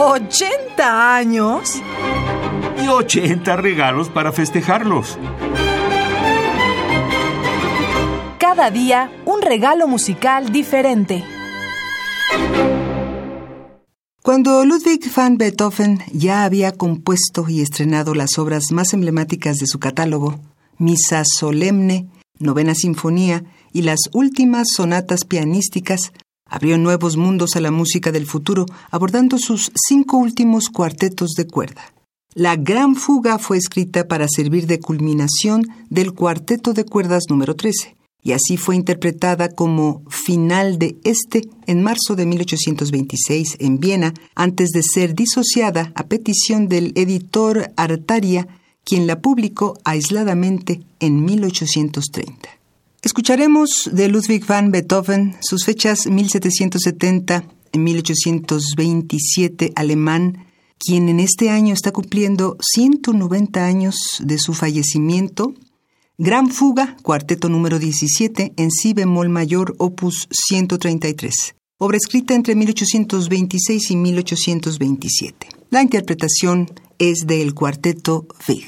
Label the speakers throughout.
Speaker 1: ¿80 años?
Speaker 2: Y 80 regalos para festejarlos.
Speaker 1: Cada día un regalo musical diferente.
Speaker 3: Cuando Ludwig van Beethoven ya había compuesto y estrenado las obras más emblemáticas de su catálogo, Misa Solemne, Novena Sinfonía y las últimas sonatas pianísticas, abrió nuevos mundos a la música del futuro, abordando sus cinco últimos cuartetos de cuerda. La Gran Fuga fue escrita para servir de culminación del cuarteto de cuerdas número 13, y así fue interpretada como final de este en marzo de 1826 en Viena, antes de ser disociada a petición del editor Artaria, quien la publicó aisladamente en 1830. Escucharemos de Ludwig van Beethoven sus fechas 1770 en 1827 alemán, quien en este año está cumpliendo 190 años de su fallecimiento Gran Fuga, cuarteto número 17, en si bemol mayor, opus 133. Obra escrita entre 1826 y 1827. La interpretación es del cuarteto Vig.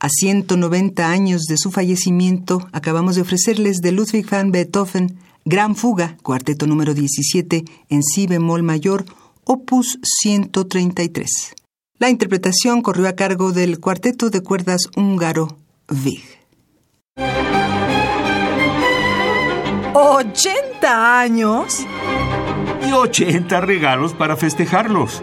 Speaker 3: A 190 años de su fallecimiento, acabamos de ofrecerles de Ludwig van Beethoven Gran Fuga, cuarteto número 17 en si bemol mayor, opus 133. La interpretación corrió a cargo del cuarteto de cuerdas húngaro VIG.
Speaker 1: ¿80 años?
Speaker 2: Y 80 regalos para festejarlos.